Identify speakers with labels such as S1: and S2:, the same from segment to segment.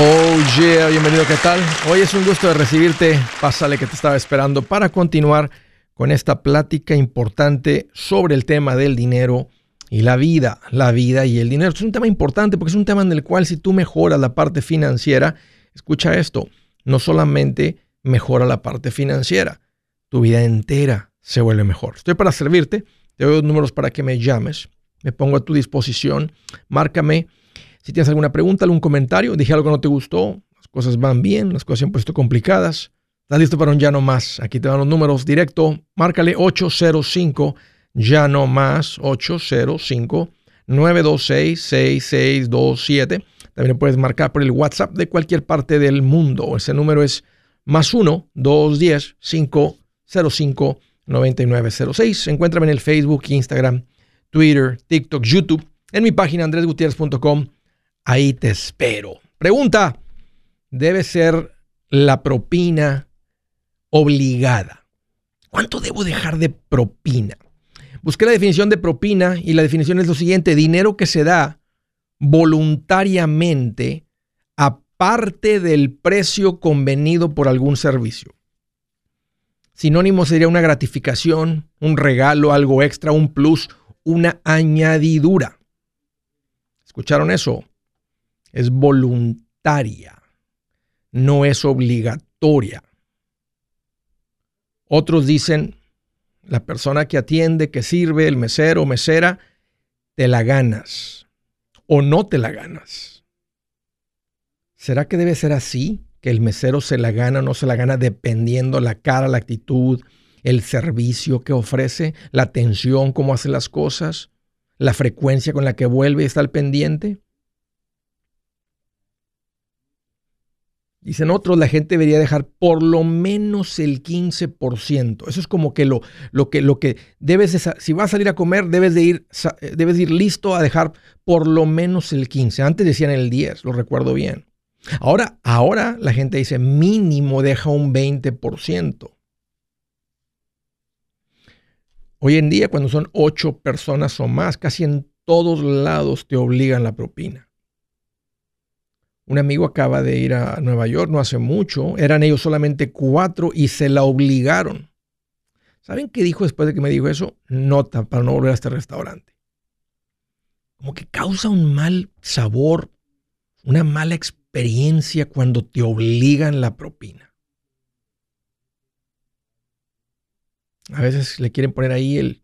S1: Oh yeah, bienvenido, ¿qué tal? Hoy es un gusto de recibirte. Pásale que te estaba esperando para continuar con esta plática importante sobre el tema del dinero y la vida, la vida y el dinero. Es un tema importante porque es un tema en el cual si tú mejoras la parte financiera, escucha esto, no solamente mejora la parte financiera, tu vida entera se vuelve mejor. Estoy para servirte, te doy números para que me llames, me pongo a tu disposición, márcame si tienes alguna pregunta, algún comentario, dije algo que no te gustó, las cosas van bien, las cosas se han puesto complicadas, estás listo para un ya no más. Aquí te dan los números directo, márcale 805 ya no más 805 926 6627. También puedes marcar por el WhatsApp de cualquier parte del mundo. Ese número es más 1 210 505 9906. Encuéntrame en el Facebook, Instagram, Twitter, TikTok, YouTube, en mi página andresgutierrez.com Ahí te espero. Pregunta, ¿debe ser la propina obligada? ¿Cuánto debo dejar de propina? Busqué la definición de propina y la definición es lo siguiente, dinero que se da voluntariamente aparte del precio convenido por algún servicio. Sinónimo sería una gratificación, un regalo, algo extra, un plus, una añadidura. ¿Escucharon eso? Es voluntaria, no es obligatoria. Otros dicen, la persona que atiende, que sirve, el mesero o mesera, te la ganas o no te la ganas. ¿Será que debe ser así? Que el mesero se la gana o no se la gana dependiendo la cara, la actitud, el servicio que ofrece, la atención, cómo hace las cosas, la frecuencia con la que vuelve y está al pendiente. Dicen otros, la gente debería dejar por lo menos el 15%. Eso es como que lo, lo que, lo que debes de, si vas a salir a comer, debes de ir, eh, debes ir listo a dejar por lo menos el 15%. Antes decían el 10, lo recuerdo bien. Ahora, ahora la gente dice mínimo deja un 20%. Hoy en día, cuando son 8 personas o más, casi en todos lados te obligan la propina. Un amigo acaba de ir a Nueva York no hace mucho. Eran ellos solamente cuatro y se la obligaron. ¿Saben qué dijo después de que me dijo eso? Nota para no volver a este restaurante. Como que causa un mal sabor, una mala experiencia cuando te obligan la propina. A veces le quieren poner ahí el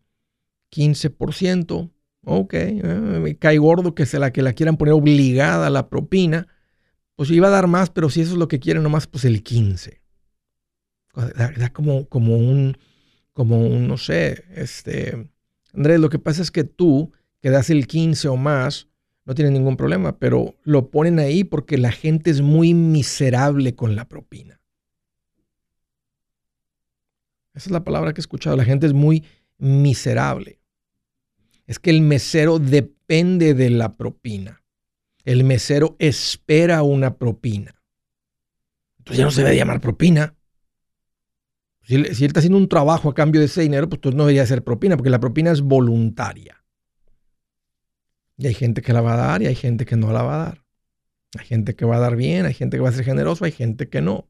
S1: 15%. Ok, eh, me cae gordo que se la que la quieran poner obligada a la propina pues iba a dar más, pero si eso es lo que quieren nomás, pues el 15. Da, como, como un, como un, no sé, este, Andrés, lo que pasa es que tú, que das el 15 o más, no tienes ningún problema, pero lo ponen ahí porque la gente es muy miserable con la propina. Esa es la palabra que he escuchado. La gente es muy miserable. Es que el mesero depende de la propina el mesero espera una propina. Entonces ya no se debe llamar propina. Si él, está haciendo un trabajo a cambio de ese dinero, pues no debería ser propina, porque la propina es voluntaria. Y hay gente que la va a dar y hay gente que no la va a dar. Hay gente que va a dar bien, hay gente que va a ser generoso, hay gente que no.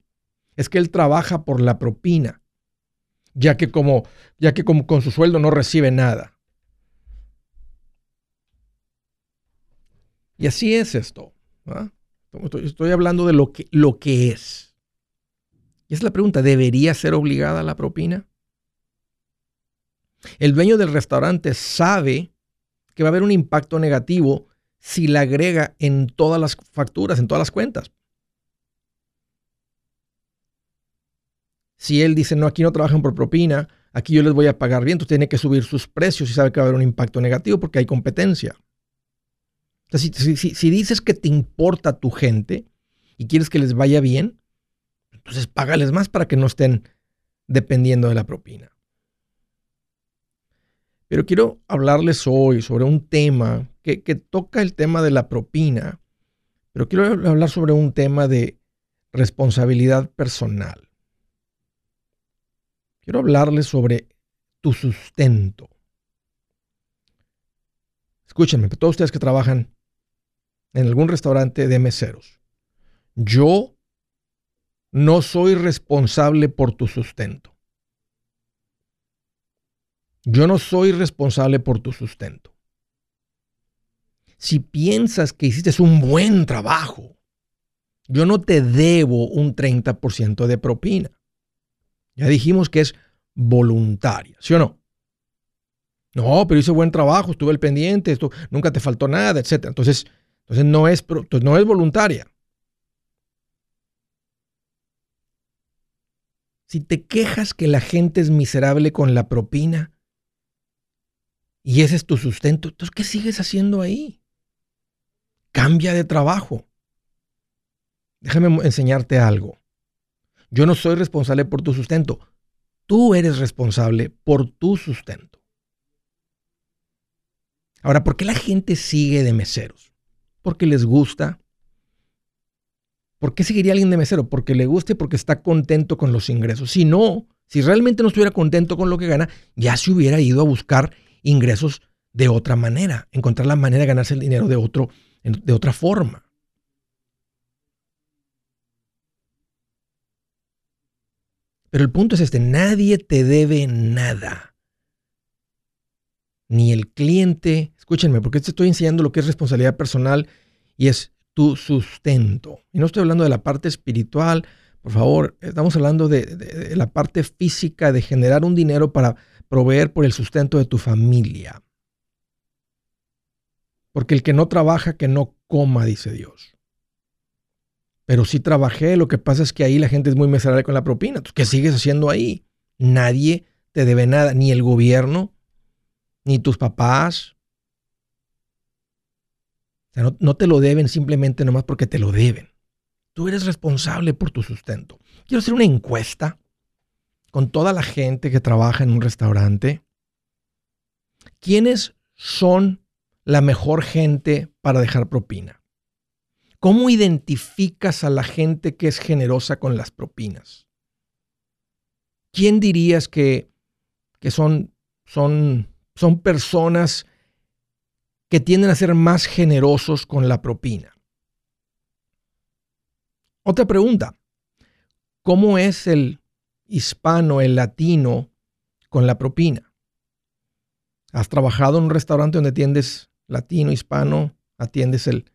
S1: Es que él trabaja por la propina, ya que como, ya que como con su sueldo no recibe nada. Y así es esto. Estoy, hablando de lo que, lo que es. Y es la pregunta, ¿debería ser obligada la propina? El dueño del restaurante sabe que va a haber un impacto negativo si la agrega en todas las facturas, en todas las cuentas. Si él dice, no, aquí no trabajan por propina, aquí yo les voy a pagar bien, entonces tiene que subir sus precios y sabe que va a haber un impacto negativo porque hay competencia si, dices que te importa tu gente y quieres que les vaya bien, entonces págales más para que no estén dependiendo de la propina. Pero quiero hablarles hoy sobre un tema que, que, toca el tema de la propina, pero quiero hablar sobre un tema de responsabilidad personal. Quiero hablarles sobre tu sustento. Escúchenme, todos ustedes que trabajan en algún restaurante de meseros. yo no soy responsable por tu sustento. Yo no soy responsable por tu sustento. Si piensas que hiciste un buen trabajo, yo no te debo un 30% de propina. Ya dijimos que es voluntaria, ¿sí o no? No, pero hice buen trabajo, estuve al pendiente, esto, nunca te faltó nada, etc. Entonces, entonces no, es, no es voluntaria. Si te quejas que la gente es miserable con la propina y ese es tu sustento, entonces ¿qué sigues haciendo ahí? Cambia de trabajo. Déjame enseñarte algo. Yo no soy responsable por tu sustento. Tú eres responsable por tu sustento. Ahora, ¿por qué la gente sigue de meseros? Porque les gusta. ¿Por qué seguiría alguien de mesero? Porque le guste, porque está contento con los ingresos. Si no, si realmente no estuviera contento con lo que gana, ya se hubiera ido a buscar ingresos de otra manera, encontrar la manera de ganarse el dinero de, otro, de otra forma. Pero el punto es este, nadie te debe nada. Ni el cliente, escúchenme, porque te estoy enseñando lo que es responsabilidad personal y es tu sustento. Y no estoy hablando de la parte espiritual, por favor, estamos hablando de, la parte física, de generar un dinero para proveer por el sustento de tu familia. Porque el que no trabaja, que no coma, dice Dios. Pero sí trabajé, lo que pasa es que ahí la gente es muy miserable con la propina. ¿Qué sigues haciendo ahí? Nadie te debe nada, ni el gobierno, ni tus papás, no, te lo deben simplemente nomás porque te lo deben. Tú eres responsable por tu sustento. Quiero hacer una encuesta con toda la gente que trabaja en un restaurante. ¿Quiénes son la mejor gente para dejar propina? ¿Cómo identificas a la gente que es generosa con las propinas? ¿Quién dirías que, que son, son, son personas que tienden a ser más generosos con la propina. Otra pregunta, ¿cómo es el hispano, el latino con la propina? ¿Has trabajado en un restaurante donde atiendes latino, hispano, atiendes el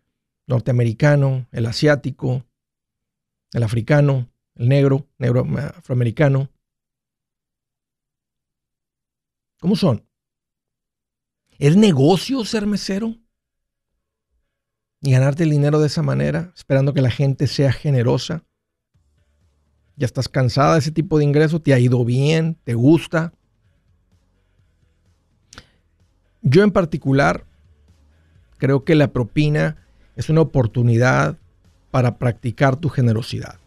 S1: norteamericano, el asiático, el africano, el negro, negro afroamericano? ¿Cómo son? ¿Es negocio ser mesero? Y ganarte el dinero de esa manera, esperando que la gente sea generosa. Ya estás cansada de ese tipo de ingreso, te ha ido bien, te gusta. Yo en particular creo que la propina es una oportunidad para practicar tu generosidad.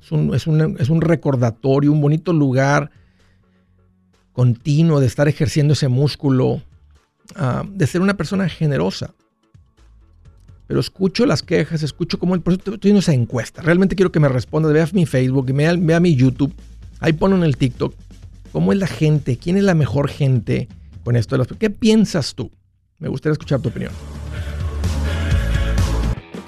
S1: Es un, es un, es un recordatorio, un bonito lugar continuo de estar ejerciendo ese músculo, ah, de ser una persona generosa. Pero escucho las quejas, escucho cómo el proceso, estoy haciendo esa encuesta. Realmente quiero que me respondas, vea mi Facebook, vea, vea mi YouTube, ahí ponlo en el TikTok. ¿Cómo es la gente? ¿Quién es la mejor gente con esto? ¿Qué piensas tú? Me gustaría escuchar tu opinión.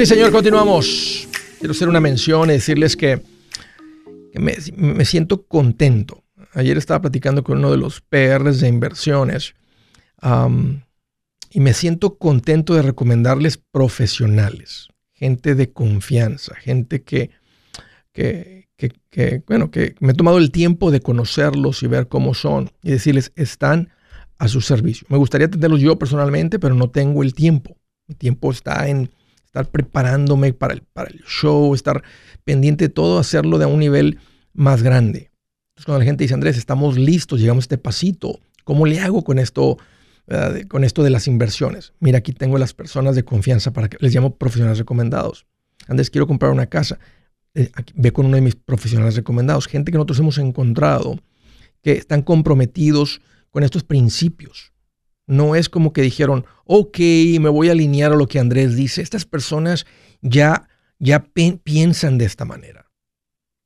S1: Sí, señor, continuamos. Quiero hacer una mención y decirles que, me, siento contento. Ayer estaba platicando con uno de los PRs de inversiones y me siento contento de recomendarles profesionales, gente de confianza, gente que, que, bueno, que me he tomado el tiempo de conocerlos y ver cómo son y decirles, están a su servicio. Me gustaría tenerlos yo personalmente, pero no tengo el tiempo. Mi tiempo está en estar preparándome para el, para el show, estar pendiente de todo, hacerlo de un nivel más grande. Entonces cuando la gente dice, Andrés, estamos listos, llegamos a este pasito, ¿cómo le hago con esto, con esto de las inversiones? Mira, aquí tengo las personas de confianza para que les llamo profesionales recomendados. Andrés, quiero comprar una casa. Eh, ve con uno de mis profesionales recomendados, gente que nosotros hemos encontrado que están comprometidos con estos principios. No es como que dijeron, ok, me voy a alinear a lo que Andrés dice. Estas personas ya, ya piensan de esta manera.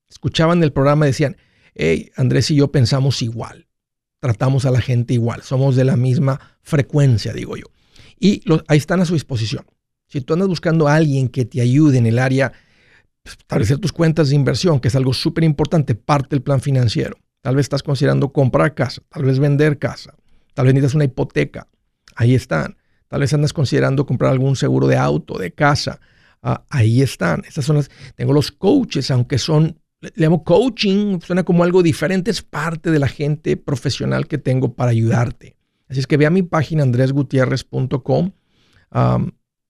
S1: Escuchaban el programa y decían, hey, Andrés y yo pensamos igual. Tratamos a la gente igual. Somos de la misma frecuencia, digo yo. Y ahí están a su disposición. Si tú andas buscando a alguien que te ayude en el área, pues, establecer tus cuentas de inversión, que es algo súper importante, parte del plan financiero. Tal vez estás considerando comprar casa, tal vez vender casa, Tal vez necesitas una hipoteca. Ahí están. Tal vez andas considerando comprar algún seguro de auto, de casa. Ah, ahí están. Estas son las. Tengo los coaches, aunque son. Le llamo coaching, suena como algo diferente, es parte de la gente profesional que tengo para ayudarte. Así es que ve a mi página andresgutierrez.com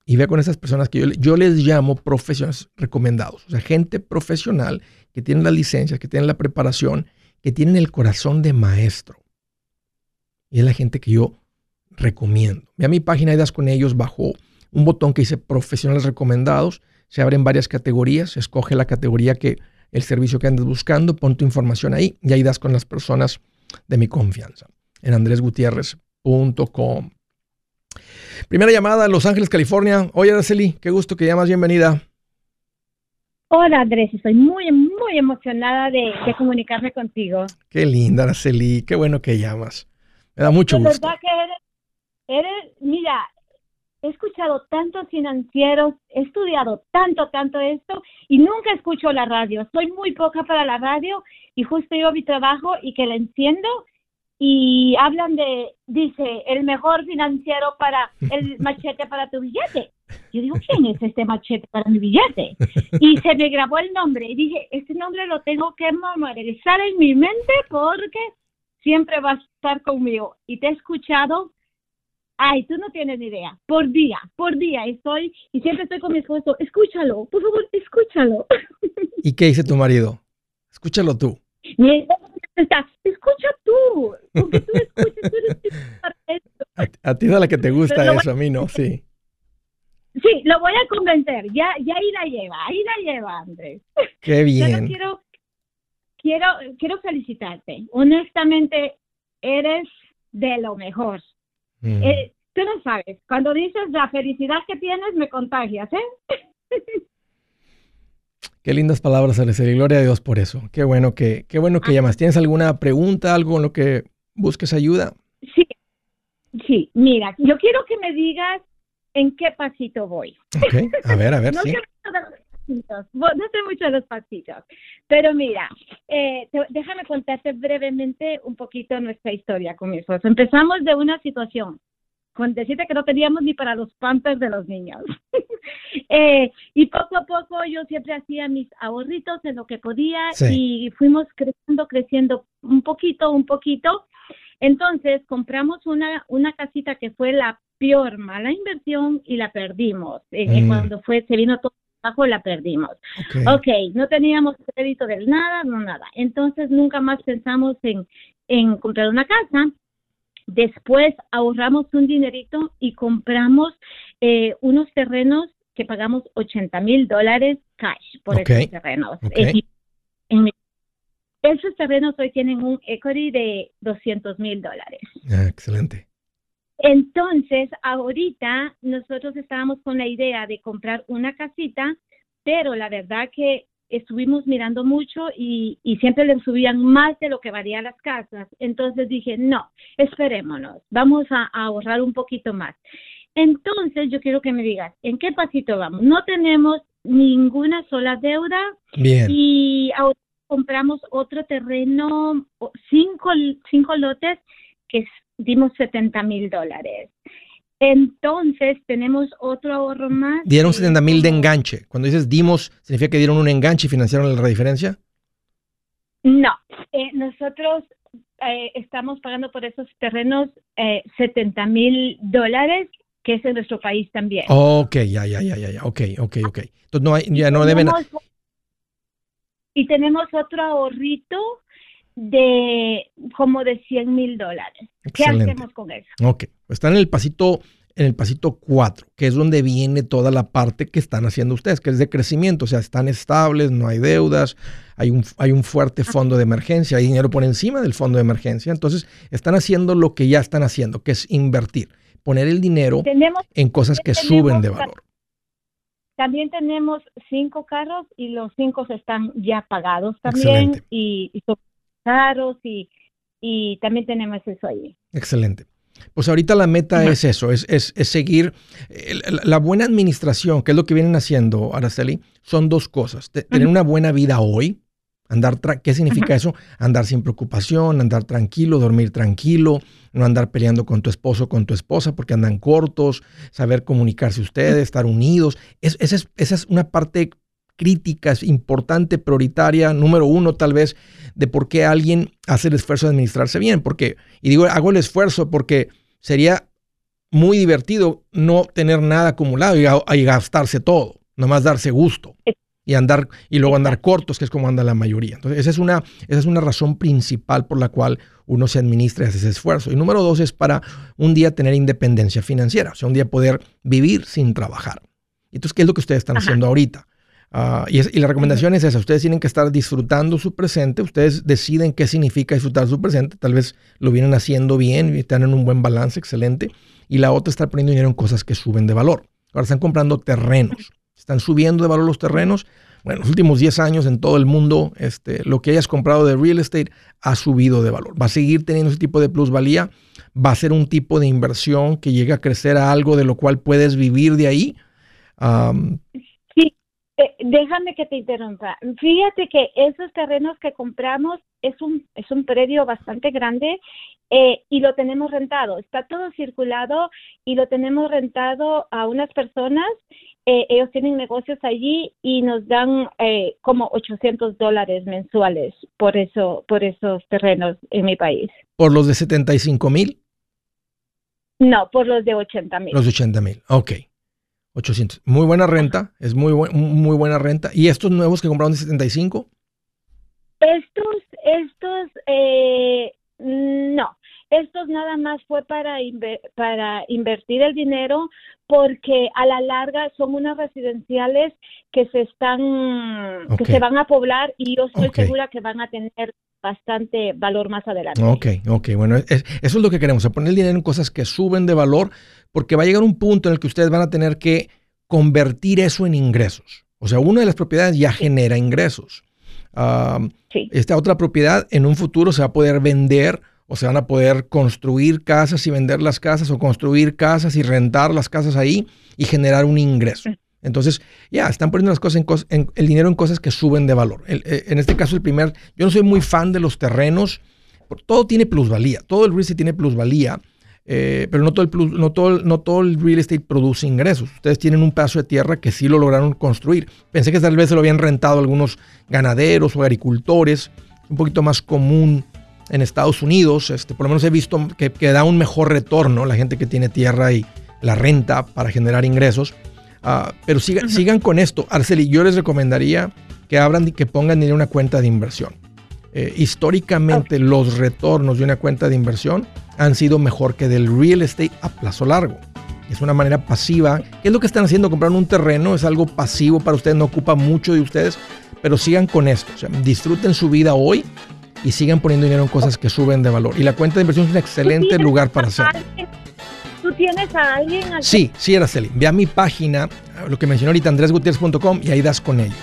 S1: y ve con esas personas que yo, yo, les llamo profesionales recomendados. O sea, gente profesional que tiene las licencias, que tienen la preparación, que tienen el corazón de maestro. Y es la gente que yo recomiendo. Ve a mi página y das con ellos bajo un botón que dice profesionales recomendados. Se abren varias categorías. Escoge la categoría que el servicio que andes buscando. Pon tu información ahí y ahí das con las personas de mi confianza. En andresgutierrez.com. Primera llamada, Los Ángeles, California. Oye, Araceli, qué gusto que llamas. Bienvenida.
S2: Hola Andrés, estoy muy, muy emocionada de, de, comunicarme contigo.
S1: Qué linda, Araceli, qué bueno que llamas. Me da mucho gusto.
S2: verdad que eres, eres, mira, he escuchado tantos financieros, he estudiado tanto, tanto esto y nunca escucho la radio. Soy muy poca para la radio y justo yo mi trabajo y que la enciendo y hablan de, dice, el mejor financiero para el machete para tu billete. Yo digo, ¿quién es este machete para mi billete? Y se me grabó el nombre y dije, este nombre lo tengo que memorizar en mi mente porque siempre vas a estar conmigo. Y te he escuchado, ay, tú no tienes ni idea, por día, por día estoy, y siempre estoy con mi esposo, escúchalo, por favor, escúchalo.
S1: ¿Y qué dice tu marido? Escúchalo tú.
S2: está, escucha tú, porque tú escuchas, tú eres
S1: a, ti es la que te gusta eso, a mí no, sí.
S2: Sí, lo voy a convencer, ya, ya ahí la lleva, ahí la lleva, Andrés.
S1: Qué bien.
S2: quiero quiero, quiero felicitarte. Honestamente, eres de lo mejor. Mm. Eh, tú no sabes, cuando dices la felicidad que tienes, me contagias, ¿eh?
S1: Qué lindas palabras, Araceli. Gloria a Dios por eso. Qué bueno que, qué bueno que ah. llamas. ¿Tienes alguna pregunta, algo en lo que busques ayuda?
S2: Sí, sí. Mira, yo quiero que me digas en qué pasito voy.
S1: Ok, a ver, a ver, sí.
S2: No sé mucho de los pasitos. Pero mira, eh, déjame contarte brevemente un poquito nuestra historia con mi esposo. Empezamos de una situación con decirte que no teníamos ni para los pampers de los niños. eh, y poco a poco yo siempre hacía mis ahorritos en lo que podía y fuimos creciendo, creciendo un poquito, un poquito. Entonces compramos una, una casita que fue la peor mala inversión y la perdimos. Eh, eh, mm. Cuando fue, se vino todo abajo, la perdimos. Okay. ok, no teníamos crédito de nada, no nada. Entonces nunca más pensamos en, en comprar una casa Después ahorramos un dinerito y compramos eh, unos terrenos que pagamos 80 mil dólares cash por esos terrenos. esos terrenos hoy tienen un equity de 200 mil dólares.
S1: Ah, excelente.
S2: Entonces, ahorita nosotros estábamos con la idea de comprar una casita, pero la verdad que estuvimos mirando mucho y, siempre le subían más de lo que valía las casas. Entonces dije, no, esperémonos, vamos a, ahorrar un poquito más. Entonces yo quiero que me digas, ¿en qué pasito vamos? No tenemos ninguna sola deuda
S1: Bien.
S2: y ahora compramos otro terreno, cinco, cinco lotes que dimos 70 mil dólares. Entonces tenemos otro ahorro más.
S1: Dieron 70 mil de enganche. Cuando dices dimos, ¿significa que dieron un enganche y financiaron la diferencia?
S2: No, eh, nosotros eh, estamos pagando por esos terrenos eh, 70 mil dólares, que es en nuestro país también.
S1: Ok, ya, ya, ya, ya, ya. ok, ok, ok. Entonces no hay, ya no deben...
S2: Y tenemos otro ahorrito de como de 100 mil dólares. ¿Qué hacemos con eso?
S1: Ok, está en el pasito en el pasito 4, que es donde viene toda la parte que están haciendo ustedes, que es de crecimiento, o sea, están estables, no hay deudas, hay un, hay un fuerte ah. fondo de emergencia, hay dinero por encima del fondo de emergencia, entonces están haciendo lo que ya están haciendo, que es invertir, poner el dinero en cosas que suben de valor.
S2: También tenemos cinco carros y los cinco están ya pagados también y, y son caros y, y también tenemos eso ahí.
S1: Excelente. Pues ahorita la meta es eso, es, es, seguir la buena administración, que es lo que vienen haciendo, Araceli, son dos cosas. Tener una buena vida hoy, andar, ¿qué significa eso? Andar sin preocupación, andar tranquilo, dormir tranquilo, no andar peleando con tu esposo o con tu esposa porque andan cortos, saber comunicarse ustedes, estar unidos. esa, es, esa es una parte crítica, importante, prioritaria, número uno tal vez, de por qué alguien hace el esfuerzo de administrarse bien. Porque, y digo, hago el esfuerzo porque sería muy divertido no tener nada acumulado y, gastarse todo, nomás darse gusto y andar y luego andar cortos, que es como anda la mayoría. Entonces, esa es una, esa es una razón principal por la cual uno se administra y hace ese esfuerzo. Y número dos es para un día tener independencia financiera, o sea, un día poder vivir sin trabajar. Entonces, ¿qué es lo que ustedes están haciendo ahorita? Ah, y, la recomendación es esa, ustedes tienen que estar disfrutando su presente, ustedes deciden qué significa disfrutar su presente, tal vez lo vienen haciendo bien y están en un buen balance, excelente, y la otra estar poniendo dinero en cosas que suben de valor. Ahora están comprando terrenos, están subiendo de valor los terrenos. Bueno, los últimos 10 años en todo el mundo, este, lo que hayas comprado de real estate ha subido de valor. Va a seguir teniendo ese tipo de plusvalía, va a ser un tipo de inversión que llega a crecer a algo de lo cual puedes vivir de ahí.
S2: Eh, déjame que te interrumpa. Fíjate que esos terrenos que compramos es un, es un predio bastante grande eh, y lo tenemos rentado. Está todo circulado y lo tenemos rentado a unas personas. Eh, ellos tienen negocios allí y nos dan como 800 dólares mensuales por, eso, por esos terrenos en mi país.
S1: ¿Por los de 75 mil?
S2: No, por los de 80 mil.
S1: Los de 80 mil, ok. 800. Muy buena renta, es muy, muy buena renta. ¿Y estos nuevos que compraron de 75?
S2: Estos, estos, eh, no. Estos nada más fue para, para invertir el dinero porque a la larga son unas residenciales que se están, que se van a poblar y yo estoy segura que van a tener bastante valor más adelante.
S1: Ok, ok, bueno, eso es lo que queremos, poner el dinero en cosas que suben de valor, porque va a llegar un punto en el que ustedes van a tener que convertir eso en ingresos. O sea, una de las propiedades ya genera ingresos. Esta otra propiedad en un futuro se va a poder vender o se van a poder construir casas y vender las casas o construir casas y rentar las casas ahí y generar un ingreso. Entonces, ya, están poniendo las cosas en, el dinero en cosas que suben de valor. Eh, en este caso, el primer, yo no soy muy fan de los terrenos, todo tiene plusvalía, todo el real estate tiene plusvalía, eh, pero no todo, el no, todo, no todo el real estate produce ingresos. Ustedes tienen un pedazo de tierra que sí lo lograron construir. Pensé que tal vez se lo habían rentado algunos ganaderos o agricultores, un poquito más común en Estados Unidos. Este, por lo menos he visto que, da un mejor retorno la gente que tiene tierra y la renta para generar ingresos. Ah, pero sigan, sigan con esto. Arceli, yo les recomendaría que abran y que pongan en una cuenta de inversión. Eh, históricamente los retornos de una cuenta de inversión han sido mejor que del real estate a plazo largo. Es una manera pasiva. ¿Qué es lo que están haciendo? Comprar un terreno es algo pasivo para ustedes, no ocupa mucho de ustedes, pero sigan con esto. disfruten su vida hoy y sigan poniendo dinero en cosas que suben de valor. Y la cuenta de inversión es un excelente lugar para hacerlo.
S2: ¿Tú tienes a alguien?
S1: Sí, sí, Araceli. Ve a mi página, lo que mencionó ahorita, andresgutierrez.com y ahí das con ellos.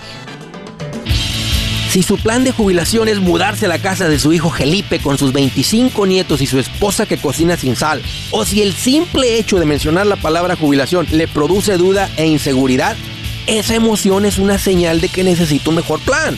S3: Si su plan de jubilación es mudarse a la casa de su hijo Felipe con sus 25 nietos y su esposa que cocina sin sal, o si el simple hecho de mencionar la palabra jubilación le produce duda e inseguridad, esa emoción es una señal de que necesita un mejor plan.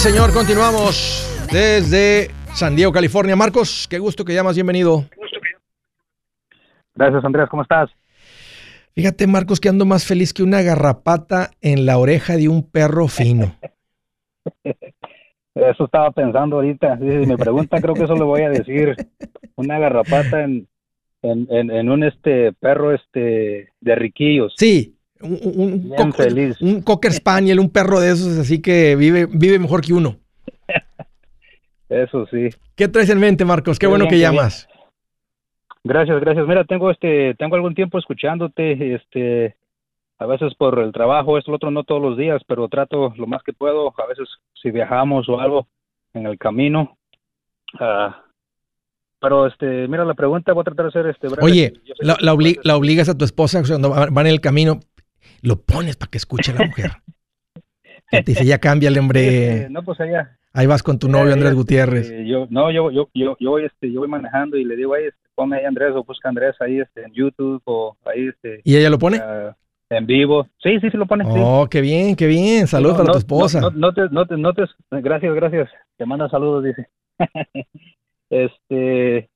S1: Señor, continuamos desde San Diego, California. Marcos, qué gusto que llamas, bienvenido.
S4: Gracias, Andrés, ¿cómo estás?
S1: Fíjate, Marcos, que ando más feliz que una garrapata en la oreja de un perro fino.
S4: Eso estaba pensando ahorita. Si me pregunta, creo que eso le voy a decir. Una garrapata en, en, un este perro este de riquillos.
S1: Sí, un, un, cocker spaniel, un perro de esos, así que vive, vive mejor que uno.
S4: Eso sí.
S1: ¿Qué traes en mente, Marcos? Qué, bueno que llamas.
S4: Gracias, gracias. Mira, tengo este, tengo algún tiempo escuchándote, este, a veces por el trabajo, esto, lo otro, no todos los días, pero trato lo más que puedo. A veces si viajamos o algo en el camino. Ah, pero este, mira la pregunta, voy a tratar de hacer este.
S1: Oye, la, la, obligas a tu esposa cuando van en el camino lo pones para que escuche la mujer. te dice, ya cambia el hombre.
S4: no, pues allá.
S1: Ahí vas con tu novio Andrés Gutiérrez.
S4: Este, yo, no, yo, yo, yo, yo, este, yo voy manejando y le digo, ahí, este, ponme ahí Andrés o busca Andrés ahí este, en YouTube o ahí. Este,
S1: ¿Y ella lo pone?
S4: Ah, en vivo. Sí, sí, sí lo pone.
S1: Oh, qué bien, qué bien. Saludos para tu esposa.
S4: No, no, te, no, te, no te, gracias, gracias. Te manda saludos, dice. este,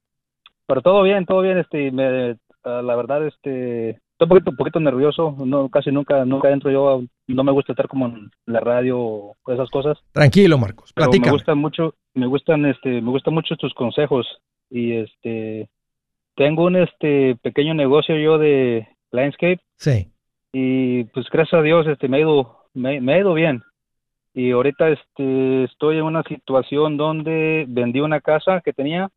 S4: pero todo bien, todo bien. Este, me, ah, la verdad, este, Estoy un poquito, un poquito nervioso, no, casi nunca, nunca entro yo, no me gusta estar como en la radio o esas cosas.
S1: Tranquilo, Marcos, platica.
S4: Me gustan mucho, me gustan, este, me gustan mucho tus consejos y este, tengo un este pequeño negocio yo de landscape.
S1: Sí.
S4: Y pues gracias a Dios, este, me ha ido, me, me ha ido bien. Y ahorita este, estoy en una situación donde vendí una casa que tenía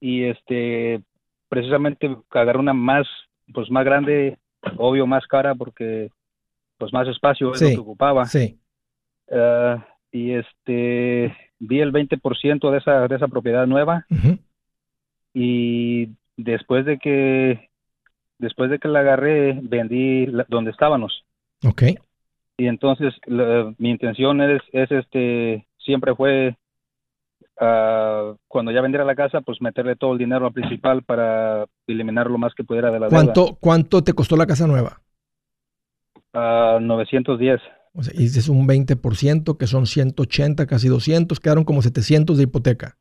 S4: y este precisamente agarré una más pues más grande, obvio más cara porque pues más espacio es lo que ocupaba.
S1: Sí.
S4: Uh, y este vi el 20% de esa de esa propiedad nueva. Y después de que después de que la agarré, vendí donde estábamos.
S1: Ok.
S4: Y entonces mi intención es, es este siempre fue uh, cuando ya vendiera la casa, pues meterle todo el dinero al principal para eliminar lo más que pudiera de la
S1: ¿Cuánto, deuda. ¿Cuánto te costó la casa nueva?
S4: Uh, 910.
S1: O sea, y es un 20%, que son 180, casi 200, quedaron como 700 de hipoteca.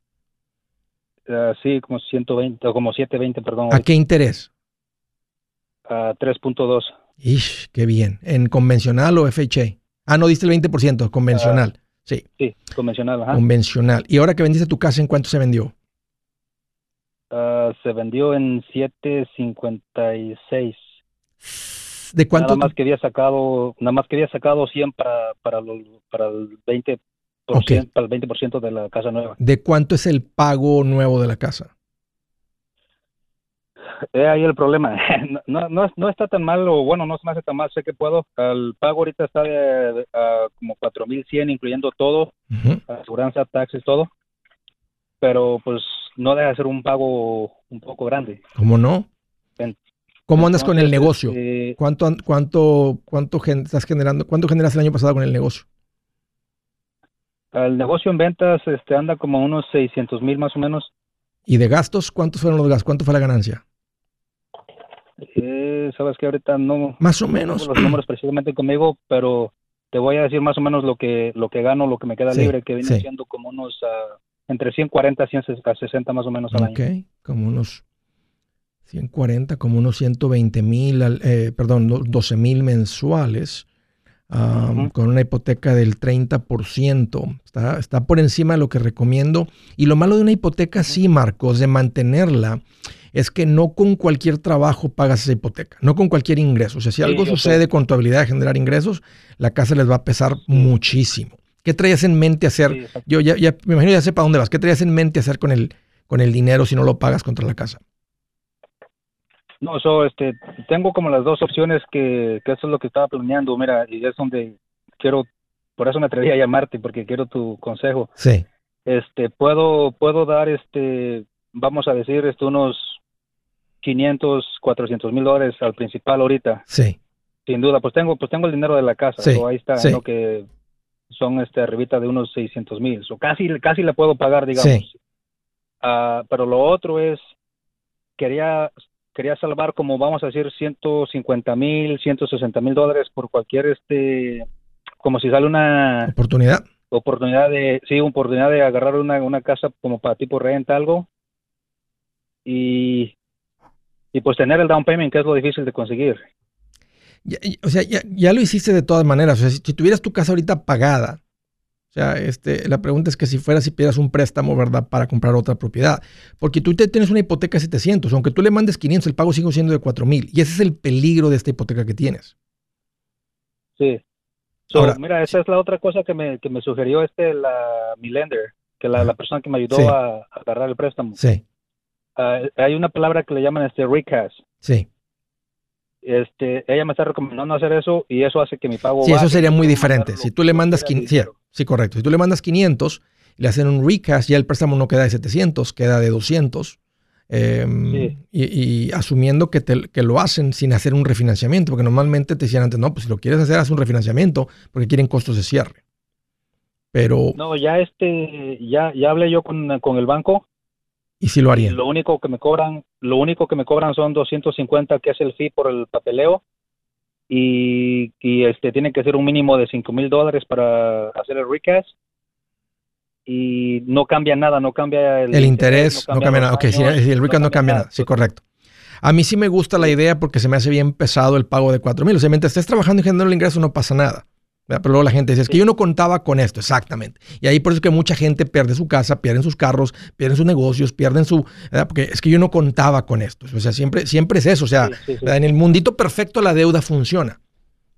S4: Uh, sí, como 120, o como 720, perdón.
S1: ¿A qué interés?
S4: a 3.2.
S1: Ish, qué bien. ¿En convencional o FHA? Ah, no, diste el 20%, convencional. Sí.
S4: Sí, convencional, ajá.
S1: Convencional. ¿Y ahora que vendiste tu casa, en cuánto se vendió?
S4: Ah, se vendió en 7.56.
S1: ¿De cuánto?
S4: Nada más que había sacado, nada más que había sacado 100 para, para, lo- para el 20%,
S1: Ok.
S4: para el 20% de la casa nueva.
S1: ¿De cuánto es el pago nuevo de la casa?
S4: Es ahí el problema. No, no, no está tan mal, o bueno, no se me hace tan mal, sé que puedo. El pago ahorita está de, de, ah, como 4.100, incluyendo todo,
S1: Ujú.
S4: aseguranza, taxes, todo. Pero pues no deja de ser un pago un poco grande.
S1: ¿Cómo no?
S4: En-
S1: ¿Cómo andas con el negocio?
S4: este,
S1: ¿Cuánto, cuánto, cuánto gen- estás generando? ¿Cuánto generaste el año pasado con el negocio?
S4: el negocio en ventas este, anda como unos 600 mil más o menos.
S1: ¿Y de gastos? ¿Cuántos fueron los gastos? ¿Cuánto fue la ganancia?
S4: Eh, Sabes que ahorita no,
S1: Más o
S4: no
S1: menos.
S4: tengo los números precisamente conmigo, pero te voy a decir más o menos lo que lo que gano, lo que me queda
S1: Sí,
S4: libre, que viene
S1: sí.
S4: siendo como unos ah, entre 140 y 160 más o menos al año.
S1: Ok, como unos 140, como unos 120 mil, eh, perdón, do- 12 mil mensuales,
S4: Ujú.
S1: con una hipoteca del 30%. Está, está por encima de lo que recomiendo. Y lo malo de una hipoteca, sí, Marcos, de mantenerla, es que no con cualquier trabajo pagas esa hipoteca, no con cualquier ingreso. O sea, si
S4: Sí,
S1: algo
S4: yo sé.
S1: sucede con tu habilidad de generar ingresos, la casa les va a pesar muchísimo. ¿Qué traías en mente hacer?
S4: Sí.
S1: Yo ya, ya me imagino ya sé para dónde vas. ¿Qué traías en mente hacer con el, con el dinero si no lo pagas contra la casa?
S4: No, so, este, tengo como las dos opciones que, que eso es lo que estaba planeando, mira, y es donde quiero, por eso me atreví a llamarte, porque quiero tu consejo.
S1: Sí.
S4: Este, puedo, puedo dar, este, vamos a decir, este, unos 500, 400 mil dólares al principal ahorita,
S1: Sí.
S4: sin duda, pues tengo, pues tengo el dinero de la casa,
S1: Sí,
S4: so ahí está,
S1: sí.
S4: lo que son, este, arribita de unos 600 mil, so casi, casi le puedo pagar, digamos.
S1: Sí.
S4: Ah, pero lo otro es, quería, quería salvar como vamos a decir 150 mil, 160 mil dólares por cualquier, este, como si sale una
S1: Oportunidad.
S4: oportunidad de, sí, oportunidad de agarrar una, una casa como para tipo renta, algo, y, y pues tener el down payment, que es lo difícil de conseguir.
S1: Ya- o sea, ya, ya lo hiciste de todas maneras. O sea, si, si tuvieras tu casa ahorita pagada, o sea, este, la pregunta es que si fuera, si pidieras un préstamo, ¿verdad? Para comprar otra propiedad. Porque tú te tienes una hipoteca de 700. Aunque tú le mandes 500, el pago sigue siendo de 4000. Y ese es el peligro de esta hipoteca que tienes.
S4: Sí. So,
S1: Ahora,
S4: mira, esa es la otra cosa que me, que me sugirió este, la, mi lender, que la, la persona que me ayudó
S1: Sí.
S4: a, a agarrar el préstamo.
S1: Sí,
S4: Ah, hay una palabra que le llaman este recast.
S1: sí.
S4: Este, ella me está recomendando hacer eso y eso hace que mi pago
S1: Sí, eso sería muy diferente. Si tú le mandas
S4: quiera
S1: 500, sí, correcto. Si tú le mandas 500, le hacen un recast, ya el préstamo no queda de 700, queda de 200. eh,
S4: Sí.
S1: y, y asumiendo que, te- que lo hacen sin hacer un refinanciamiento, porque normalmente te decían antes, no, pues si lo quieres hacer, haz un refinanciamiento, porque quieren costos de cierre. Pero,
S4: No, ya este, ya, ya hablé yo con, con el banco
S1: ¿y si lo harían?
S4: lo único que me cobran, lo único que me cobran son 250 que es el fee por el papeleo y, y este tiene que ser un mínimo de 5 mil dólares para hacer el recast y no cambia nada, no cambia el,
S1: El interés no cambia nada. Ok, si,
S4: años,
S1: si el recast no cambia nada. Sí, correcto. A mí sí me gusta la idea porque se me hace bien pesado el pago de 4 mil. O sea, mientras estés trabajando y generando el ingreso no pasa nada. Pero luego la gente dice, es que yo no contaba con esto, exactamente. Y ahí por eso es que mucha gente pierde su casa, pierden sus carros, pierden sus negocios, pierden su... ¿verdad? Porque es que yo no contaba con esto. O sea, siempre, siempre es eso. O sea,
S4: Sí, sí, sí.
S1: ¿verdad? en el mundito perfecto la deuda funciona.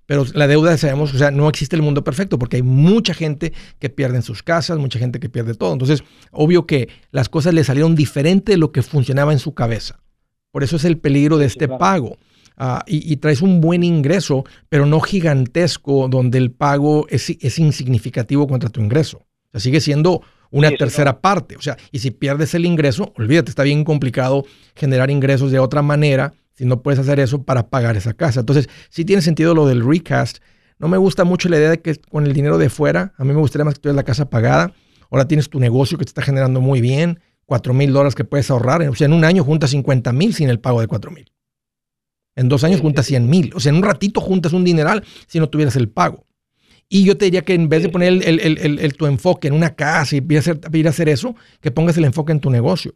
S1: Pero la deuda, sabemos, o sea, no existe el mundo perfecto porque hay mucha gente que pierde sus casas, mucha gente que pierde todo. Entonces, obvio que las cosas le salieron diferente de lo que funcionaba en su cabeza. Por eso es el peligro de este pago. Ah, y, y traes un buen ingreso, pero no gigantesco, donde el pago es, es insignificativo contra tu ingreso. O sea, sigue siendo una
S4: Sí,
S1: tercera parte. O sea, y si pierdes el ingreso, olvídate, está bien complicado generar ingresos de otra manera si no puedes hacer eso para pagar esa casa. Entonces, sí tiene sentido lo del recast. No me gusta mucho la idea de que con el dinero de fuera, a mí me gustaría más que tuvieras la casa pagada. Ahora tienes tu negocio que te está generando muy bien, 4 mil dólares que puedes ahorrar. O sea, en un año juntas 50 mil sin el pago de 4 mil. En dos años juntas
S4: sí,
S1: 100 mil. O sea, en un ratito juntas un dineral si no tuvieras el pago. Y yo te diría que en vez de poner el, el- el- tu enfoque en una casa y ir a, hacer, ir a hacer eso, que pongas el enfoque en tu negocio.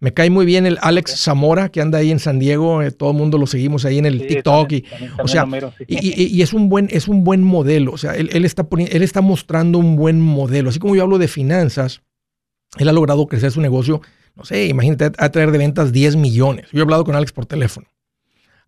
S1: Me cae muy bien el Alex Zamora, que anda ahí en San Diego, eh, todo el mundo lo seguimos ahí en el TikTok. y, o sea, y, es, un buen, es un buen modelo. O sea, él, está él está mostrando un buen modelo. Así como yo hablo de finanzas, él ha logrado crecer su negocio. No sé, imagínate, a traer de ventas 10 millones. Yo he hablado con Alex por teléfono.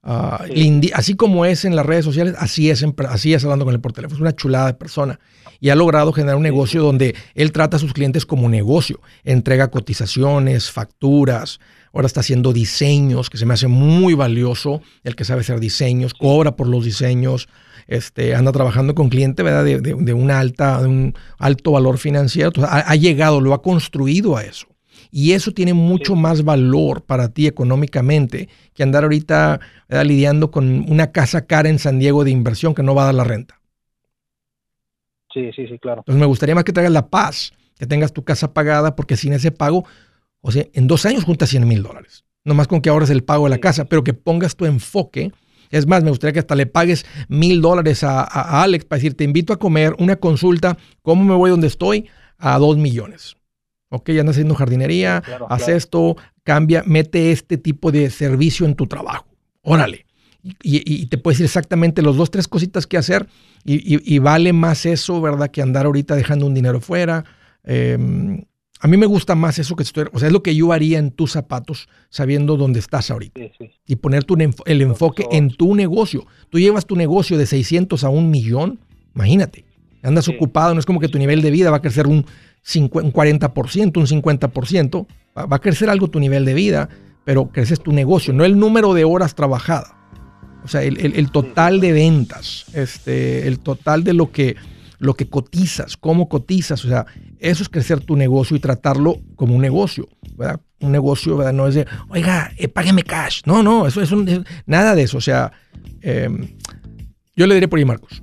S1: Ah, así como es en las redes sociales, así es, así es hablando con él por teléfono. Es una chulada de persona. Y ha logrado generar un negocio donde él trata a sus clientes como negocio. Entrega cotizaciones, facturas. Ahora está haciendo diseños, que se me hace muy valioso. El que sabe hacer diseños, cobra por los diseños. Este, anda trabajando con clientes ¿verdad? De, una alta, de un alto valor financiero. ha llegado, lo ha construido a eso. Y eso tiene mucho más valor para ti económicamente que andar ahorita lidiando con una casa cara en San Diego de inversión que no va a dar la renta.
S4: Sí, sí, sí, claro.
S1: Entonces me gustaría más que tengas la paz, que tengas tu casa pagada, porque sin ese pago, o sea, en dos años juntas 100 mil dólares. No más con que ahorres el pago de la casa, pero que pongas tu enfoque. Es más, me gustaría que hasta le pagues mil dólares a, a, Alex para decir, te invito a comer una consulta, ¿cómo me voy donde estoy? A dos millones. Ok, ya andas haciendo jardinería, haz esto, cambia, mete este tipo de servicio en tu trabajo. Órale. Y, te puedes decir exactamente los dos, tres cositas que hacer y, vale más eso, ¿verdad? Que andar ahorita dejando un dinero fuera. Em, a mí me gusta más eso que estoy, o sea, es lo que yo haría en tus zapatos sabiendo dónde estás ahorita. Y poner tu, el enfoque en tu negocio. Tú llevas tu negocio de 600 a un millón, imagínate. Andas ocupado, no es como que tu nivel de vida va a crecer un un 40%, un 50%, va, a crecer algo tu nivel de vida, pero creces tu negocio, no el número de horas trabajadas. O sea, el, total de ventas, este, el total de lo que, lo que cotizas, cómo cotizas, o sea, eso es crecer tu negocio y tratarlo como un negocio, ¿verdad? Un negocio, ¿verdad? No es de, oiga, eh, cash. No, no, eso es nada de eso. O sea, em, yo le diré por ahí, Marcos.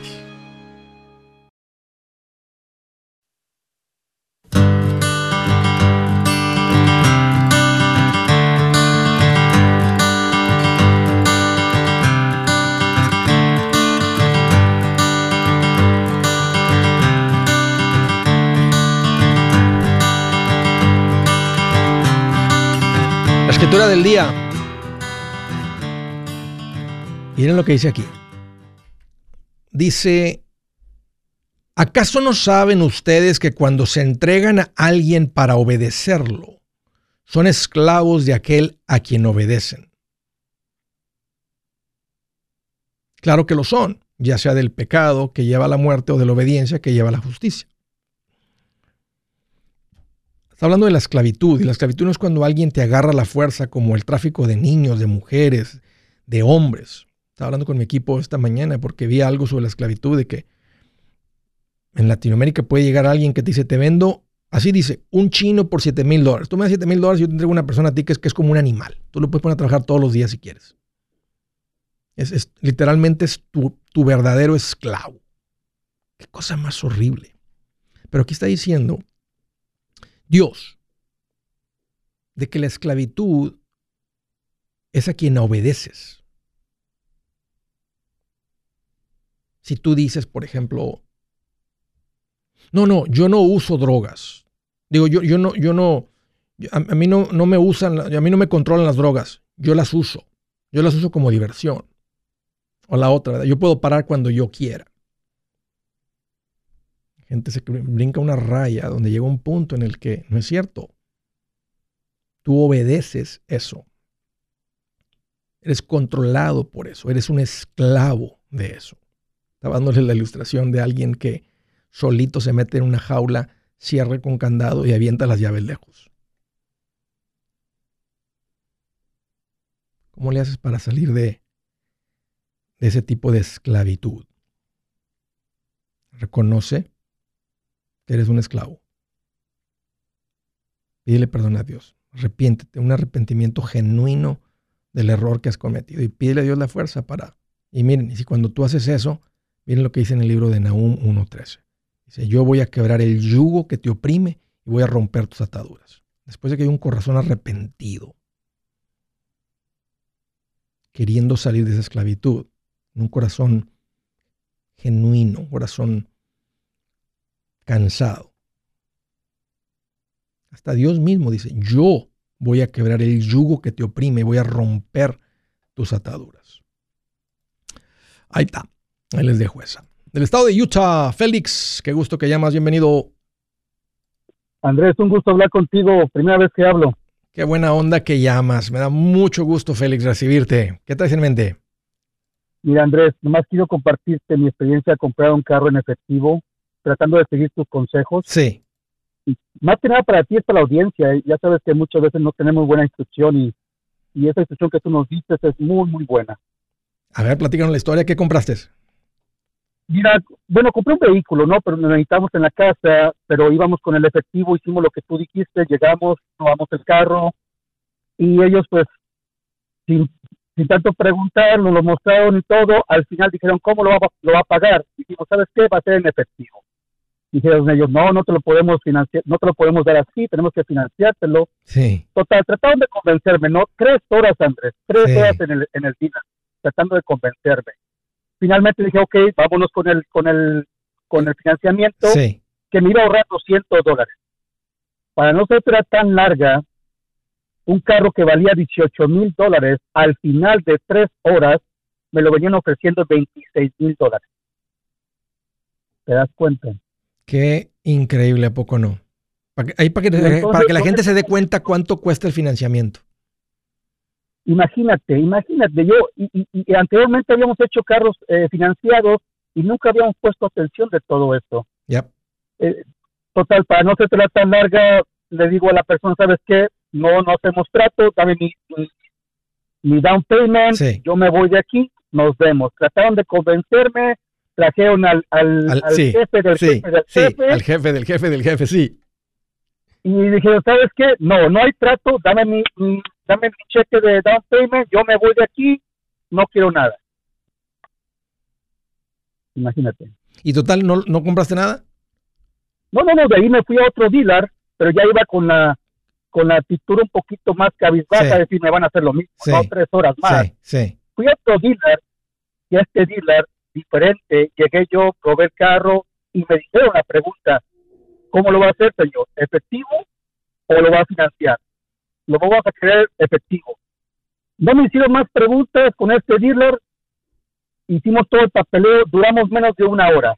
S1: Escritura del día. Miren lo que dice aquí. Dice, ¿acaso no saben ustedes que cuando se entregan a alguien para obedecerlo, son esclavos de aquel a quien obedecen? Claro que lo son, ya sea del pecado que lleva a la muerte o de la obediencia que lleva a la justicia. Está hablando de la esclavitud, y la esclavitud no es cuando alguien te agarra la fuerza como el tráfico de niños, de mujeres, de hombres. Estaba hablando con mi equipo esta mañana porque vi algo sobre la esclavitud de que en Latinoamérica puede llegar alguien que te dice, te vendo, así dice, un chino por 7 mil dólares. Tú me das 7 mil dólares y yo te entrego una persona a ti que es, que es como un animal. Tú lo puedes poner a trabajar todos los días si quieres. Es, literalmente es tu, tu verdadero esclavo. Qué cosa más horrible. Pero aquí está diciendo Dios, de que la esclavitud es a quien obedeces. Si tú dices, por ejemplo, no, no, yo no uso drogas. Digo, yo, yo no, yo no, a, mí no, no me usan, a mí no me controlan las drogas. Yo las uso. Yo las uso como diversión. O la otra, yo puedo parar cuando yo quiera gente se brinca una raya donde llega un punto en el que no es cierto. Tú obedeces eso. Eres controlado por eso, eres un esclavo de eso. Estaba dándole la ilustración de alguien que solito se mete en una jaula, cierra con candado y avienta las llaves lejos. ¿Cómo le haces para salir de, de ese tipo de esclavitud? Reconoce que eres un esclavo. Pídele perdón a Dios. Arrepiéntete, un arrepentimiento genuino del error que has cometido y pídele a Dios la fuerza para... Y miren, y si cuando tú haces eso, miren lo que dice en el libro de Nahum 1.13. Dice, yo voy a quebrar el yugo que te oprime y voy a romper tus ataduras. Después de que hay un corazón arrepentido, queriendo salir de esa esclavitud, un corazón genuino, un corazón cansado. Hasta Dios mismo dice, yo voy a quebrar el yugo que te oprime, voy a romper tus ataduras. Ahí está, ahí les dejo esa. Del estado de Utah, Félix, qué gusto que llamas, bienvenido.
S5: Andrés, un gusto hablar contigo, primera vez que hablo.
S1: Qué buena onda que llamas, me da mucho gusto, Félix, recibirte. ¿Qué traes en mente?
S5: Mira, Andrés, nomás quiero compartirte mi experiencia de comprar un carro en efectivo, tratando de seguir tus consejos.
S1: Sí
S5: más que nada para ti es para la audiencia. ¿eh? Ya sabes que muchas veces no tenemos buena instrucción y, y esa instrucción que tú nos dices es muy, muy buena.
S1: A ver, platícanos la historia. ¿Qué compraste?
S5: Mira, bueno, compré un vehículo, ¿no? Pero nos necesitamos en la casa, pero íbamos con el efectivo, hicimos lo que tú dijiste, llegamos, tomamos el carro y ellos pues sin, sin tanto preguntar, nos lo mostraron y todo, al final dijeron, ¿cómo lo va, lo va a pagar? Y dijimos, ¿sabes qué? Va a ser en efectivo dijeron ellos, no, no te lo podemos financiar, no te lo podemos dar así, tenemos que financiártelo.
S1: Sí.
S5: Total, trataron de convencerme, ¿no? Tres horas, Andrés, tres horas en el, en el día, tratando de convencerme. Finalmente dije, ok, vámonos con el, con el, con el financiamiento, que me iba a ahorrar 200 dólares. Para no ser tan larga, un carro que valía 18 mil dólares, al final de tres horas, me lo venían ofreciendo 26 mil dólares. ¿Te das cuenta?
S1: Qué increíble, ¿a poco no? Para que, para que, para que la gente se dé cuenta cuánto cuesta el financiamiento.
S5: Imagínate, imagínate, yo y, anteriormente habíamos hecho carros eh, financiados y nunca habíamos puesto atención de todo esto.
S1: Ya.
S5: Eh, total, para no ser tan larga, le digo a la persona, ¿sabes qué? No, no hacemos trato, dame mi, mi, down payment, yo me voy de aquí, nos vemos. Trataron de convencerme, trajeron al, al, jefe del jefe del jefe.
S1: Al jefe del jefe del jefe, sí.
S5: Y dijeron, ¿sabes qué? No, no hay trato, dame mi, dame mi cheque de down payment, yo me voy de aquí, no quiero nada. Imagínate.
S1: ¿Y total, no, no compraste nada?
S5: No, no, no, de ahí me fui a otro dealer, pero ya iba con la con la actitud un poquito más cabizbaja, de decir, me van a hacer lo mismo, no tres horas más.
S1: Sí,
S5: Fui a otro dealer, y este dealer diferente. Llegué yo, probé el carro y me dijeron la pregunta, ¿cómo lo va a hacer, señor? ¿Efectivo o lo va a financiar? Lo vamos a querer efectivo. No me hicieron más preguntas con este dealer. Hicimos todo el papeleo, duramos menos de una hora.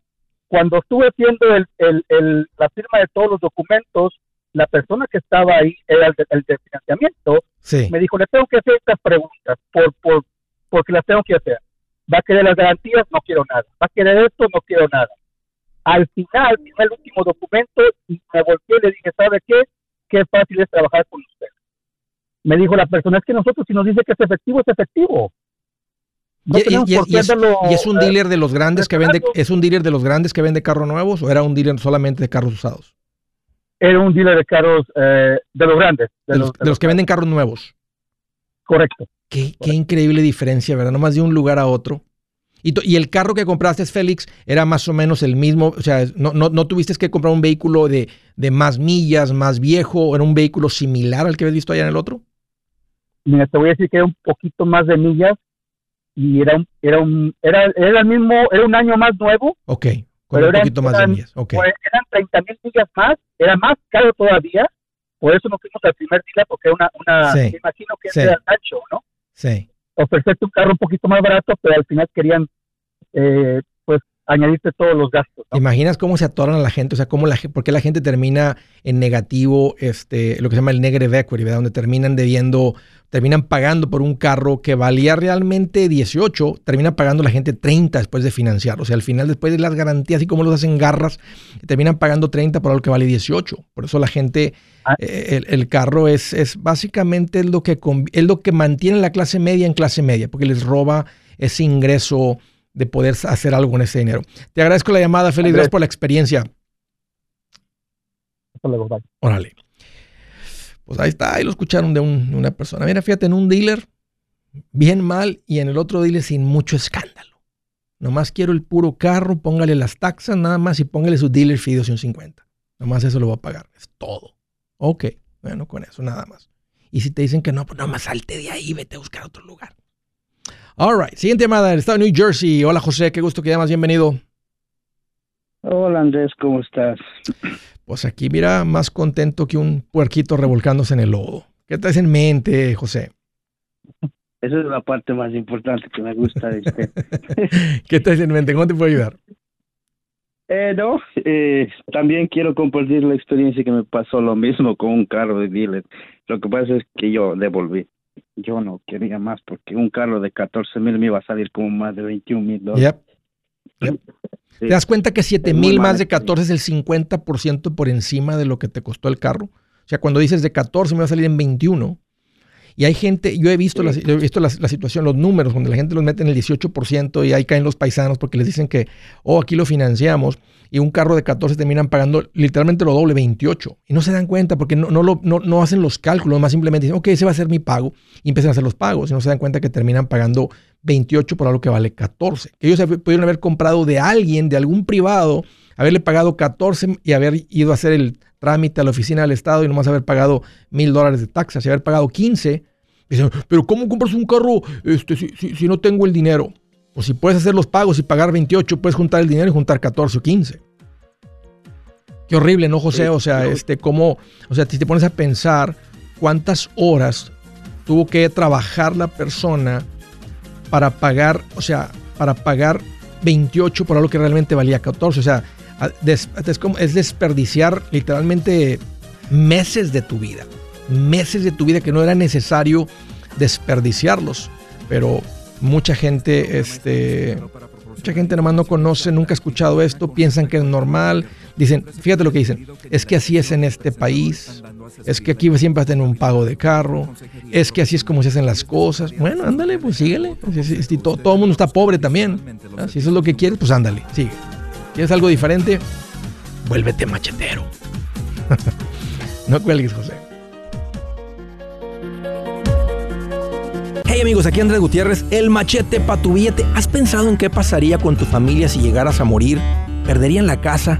S5: Cuando estuve haciendo el, el, la firma de todos los documentos, la persona que estaba ahí, era el de, financiamiento, me dijo, le tengo que hacer estas preguntas por, por, porque las tengo que hacer va a querer las garantías, no quiero nada, va a querer esto, no quiero nada. Al final, firmé el último documento y me volteé y le dije, ¿sabe qué? Qué fácil es trabajar con usted. Me dijo la persona, es que nosotros si nos dice que es efectivo, es efectivo.
S1: y, es, un dealer de los grandes que vende, es un dealer de los grandes que vende carros nuevos o era un dealer solamente de carros usados?
S5: Era un dealer de carros eh, de los grandes.
S1: De, los, que venden carros nuevos.
S5: Correcto.
S1: Qué, increíble diferencia, ¿verdad? No más de un lugar a otro. Y, y, el carro que compraste, Félix, era más o menos el mismo. O sea, no, no, no tuviste que comprar un vehículo de, de, más millas, más viejo, era un vehículo similar al que habías visto allá en el otro.
S5: Mira, te voy a decir que era un poquito más de millas y era un, era un, era, era el mismo, era un año más nuevo.
S1: Ok, con un poquito más de millas. Okay.
S5: Pues, eran 30 mil millas más, era más caro todavía. Por eso nos fuimos al primer día, porque era una, una me imagino que era ancho, ¿no?
S1: Sí.
S5: Ofrecerte un carro un poquito más barato, pero al final querían, eh, pues, añadirte todos los gastos.
S1: imaginas cómo se atoran a la gente? O sea, cómo la, por qué la gente termina en negativo, este, lo que se llama el negative equity, ¿verdad? Donde terminan debiendo terminan pagando por un carro que valía realmente 18, termina pagando la gente 30 después de financiar. O sea, al final, después de las garantías y cómo los hacen garras, terminan pagando 30 por algo que vale 18. Por eso la gente, ah. eh, el, carro es, es básicamente lo, que, es lo que mantiene la clase media en clase media, porque les roba ese ingreso de poder hacer algo con ese dinero. Te agradezco la llamada, Feliz, gracias por la experiencia. Órale. Pues ahí está, ahí lo escucharon de, una persona. Mira, fíjate, en un dealer, bien mal, y en el otro dealer sin mucho escándalo. Nomás quiero el puro carro, póngale las taxas nada más y póngale su dealer fee 250. Nomás eso lo va a pagar. Es todo. Ok, bueno, con eso nada más. Y si te dicen que no, pues nada más salte de ahí, vete a buscar otro lugar. All right, siguiente llamada del estado de New Jersey. Hola José, qué gusto que llamas, bienvenido.
S6: Hola Andrés, ¿cómo estás?
S1: Pues aquí mira, más contento que un puerquito revolcándose en el lodo. ¿Qué traes en mente, José?
S6: Esa es la parte más importante que me gusta de este.
S1: ¿Qué traes en mente? ¿Cómo te puedo ayudar?
S6: Eh, no, eh, también quiero compartir la experiencia que me pasó lo mismo con un carro de dealer. Lo que pasa es que yo devolví. Yo no quería más porque un carro de 14 mil me iba a salir como más de 21 mil dólares.
S1: ¿Te das cuenta que 7 mil más de 14 es el 50% por encima de lo que te costó el carro? O sea, cuando dices de 14 me va a salir en 21. Y hay gente, yo he visto, la, he visto la, situación, los números, donde la gente los mete en el 18% y ahí caen los paisanos porque les dicen que, oh, aquí lo financiamos y un carro de 14 terminan pagando literalmente lo doble, 28. Y no se dan cuenta porque no, no, lo, no, hacen los cálculos, más simplemente dicen, ok, ese va a ser mi pago y empiezan a hacer los pagos y no se dan cuenta que terminan pagando 28 por algo que vale 14. Ellos pudieron haber comprado de alguien, de algún privado, haberle pagado 14 y haber ido a hacer el trámite a la oficina del Estado y nomás haber pagado mil dólares de taxas y haber pagado 15. Dicen, pero ¿cómo compras un carro este, si, si, no tengo el dinero? Pues si puedes hacer los pagos y pagar 28, puedes juntar el dinero y juntar 14 o 15. Qué horrible, ¿no, José? O sea, este, cómo, o sea, si te pones a pensar cuántas horas tuvo que trabajar la persona para pagar, o sea, para pagar 28 por algo que realmente valía 14. O sea, es, es desperdiciar literalmente meses de tu vida. Meses de tu vida que no era necesario desperdiciarlos. Pero mucha gente, este, mucha gente nomás no conoce, nunca ha escuchado esto, piensan que es normal. Dicen, fíjate lo que dicen, es que así es en este país, es que aquí siempre vas a tener un pago de carro, es que así es como se hacen las cosas. Bueno, ándale, pues síguele. Si, todo, el mundo está pobre también. Si eso es lo que quieres, pues ándale, sigue. ¿Quieres algo diferente? Vuélvete machetero. no cuelgues, José.
S3: Hey amigos, aquí Andrés Gutiérrez, el machete para tu billete. ¿Has pensado en qué pasaría con tu familia si llegaras a morir? ¿Perderían la casa?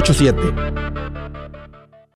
S3: 87